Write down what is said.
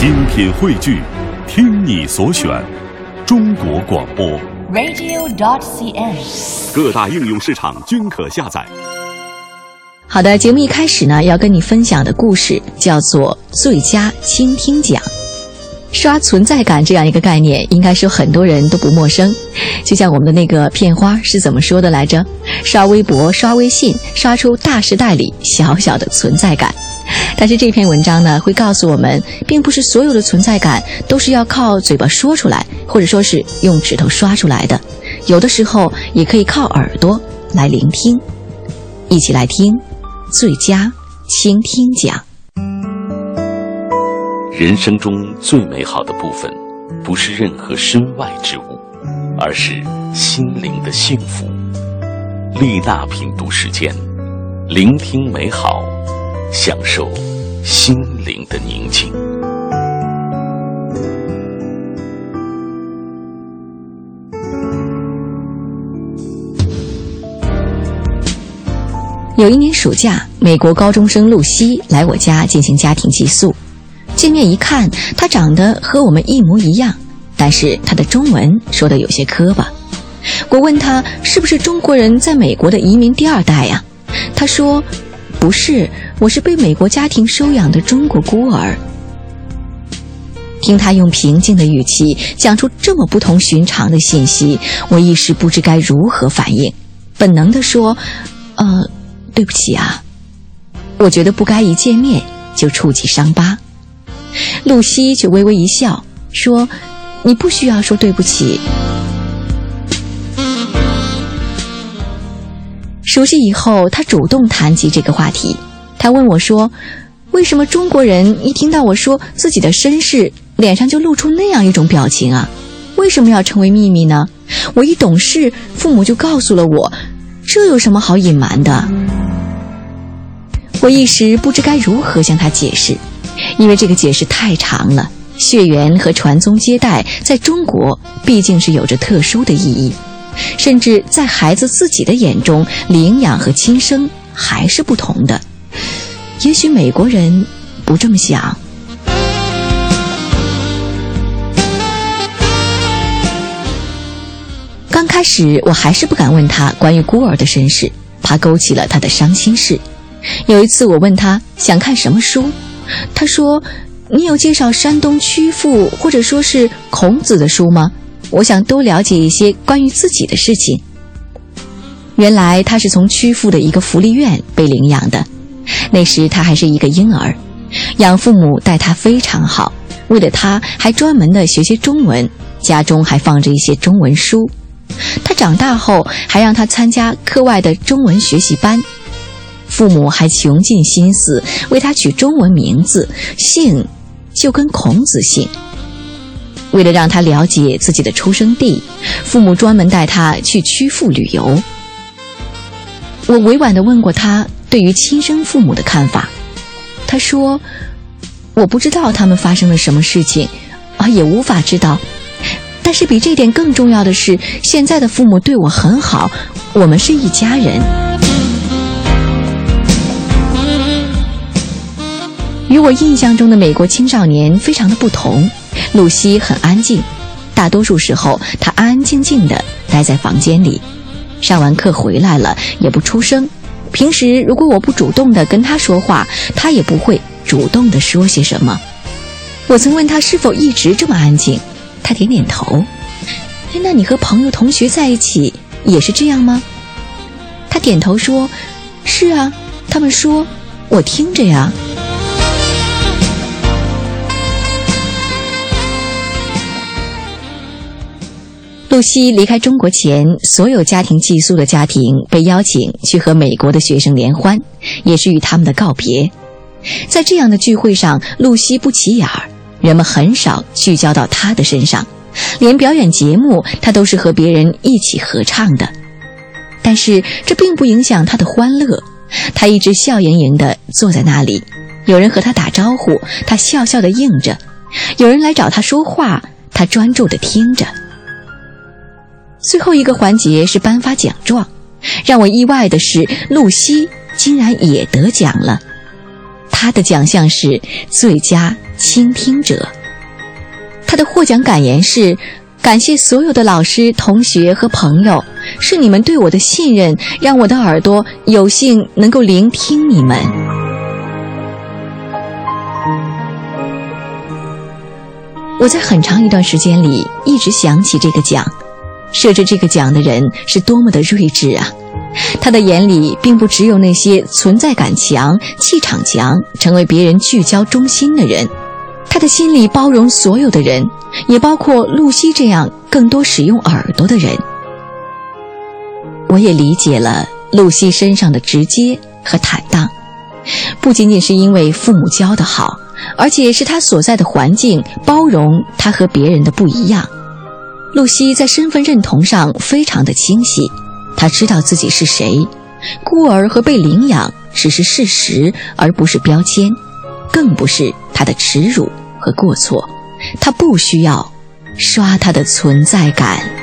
精品汇聚，听你所选，中国广播。radio.cn。各大应用市场均可下载。好的，节目一开始呢，要跟你分享的故事叫做“最佳倾听奖”。刷存在感这样一个概念，应该是很多人都不陌生。就像我们的那个片花是怎么说的来着？刷微博、刷微信，刷出大时代里小小的存在感。但是这篇文章呢，会告诉我们，并不是所有的存在感都是要靠嘴巴说出来，或者说是用指头刷出来的。有的时候也可以靠耳朵来聆听。一起来听最佳倾听奖。人生中最美好的部分，不是任何身外之物，而是心灵的幸福。丽娜品读时间，聆听美好，享受心灵的宁静。有一年暑假，美国高中生露西来我家进行家庭寄宿。见面一看，她长得和我们一模一样，但是她的中文说的有些磕巴。我问她是不是中国人在美国的移民第二代呀、她说不是，我是被美国家庭收养的中国孤儿。听他用平静的语气讲出这么不同寻常的信息，我一时不知该如何反应，本能地说：“呃，对不起啊。”我觉得不该一见面就触及伤疤。露西却微微一笑，说：“你不需要说对不起。”熟悉以后，他主动谈及这个话题。他问我说：“为什么中国人一听到我说自己的身世，脸上就露出那样一种表情啊？为什么要成为秘密呢？我一懂事，父母就告诉了我，这有什么好隐瞒的？”我一时不知该如何向他解释。因为这个解释太长了，血缘和传宗接代在中国毕竟是有着特殊的意义，甚至在孩子自己的眼中，领养和亲生还是不同的。也许美国人不这么想。刚开始我还是不敢问他关于孤儿的身世，怕勾起了他的伤心事。有一次我问他想看什么书。他说：“你有介绍山东曲阜或者说是孔子的书吗？我想多了解一些关于自己的事情。”原来他是从曲阜的一个福利院被领养的，那时他还是一个婴儿，养父母待他非常好，为了他还专门的学习中文，家中还放着一些中文书。他长大后还让他参加课外的中文学习班。父母还穷尽心思为他取中文名字，姓就跟孔子姓。为了让他了解自己的出生地，父母专门带他去曲阜旅游。我委婉地问过他对于亲生父母的看法，他说：“我不知道他们发生了什么事情，啊，也无法知道。但是比这点更重要的是，现在的父母对我很好，我们是一家人。”与我印象中的美国青少年非常的不同，露西很安静，大多数时候她安安静静的待在房间里，上完课回来了也不出声。平时如果我不主动的跟她说话，她也不会主动的说些什么。我曾问她是否一直这么安静，她点点头。哎，那你和朋友同学在一起也是这样吗？她点头说：“是啊，他们说，我听着呀。”露西离开中国前，所有家庭寄宿的家庭被邀请去和美国的学生联欢，也是与他们的告别。在这样的聚会上，露西不起眼儿，人们很少聚焦到她的身上，连表演节目她都是和别人一起合唱的。但是这并不影响她的欢乐，她一直笑盈盈地坐在那里。有人和她打招呼，她笑笑地应着；有人来找她说话，她专注地听着。最后一个环节是颁发奖状，让我意外的是，露西竟然也得奖了。她的奖项是最佳倾听者。他的获奖感言是：“感谢所有的老师、同学和朋友，是你们对我的信任，让我的耳朵有幸能够聆听你们。”我在很长一段时间里一直想起这个奖，设置这个奖的人是多么的睿智啊！他的眼里并不只有那些存在感强、气场强、成为别人聚焦中心的人。他的心里包容所有的人，也包括露西这样更多使用耳朵的人。我也理解了露西身上的直接和坦荡，不仅仅是因为父母教的好，而且是他所在的环境包容他和别人的不一样。露西在身份认同上非常的清晰，她知道自己是谁，孤儿和被领养只是事实，而不是标签，更不是她的耻辱。和过错，她不需要刷他的存在感。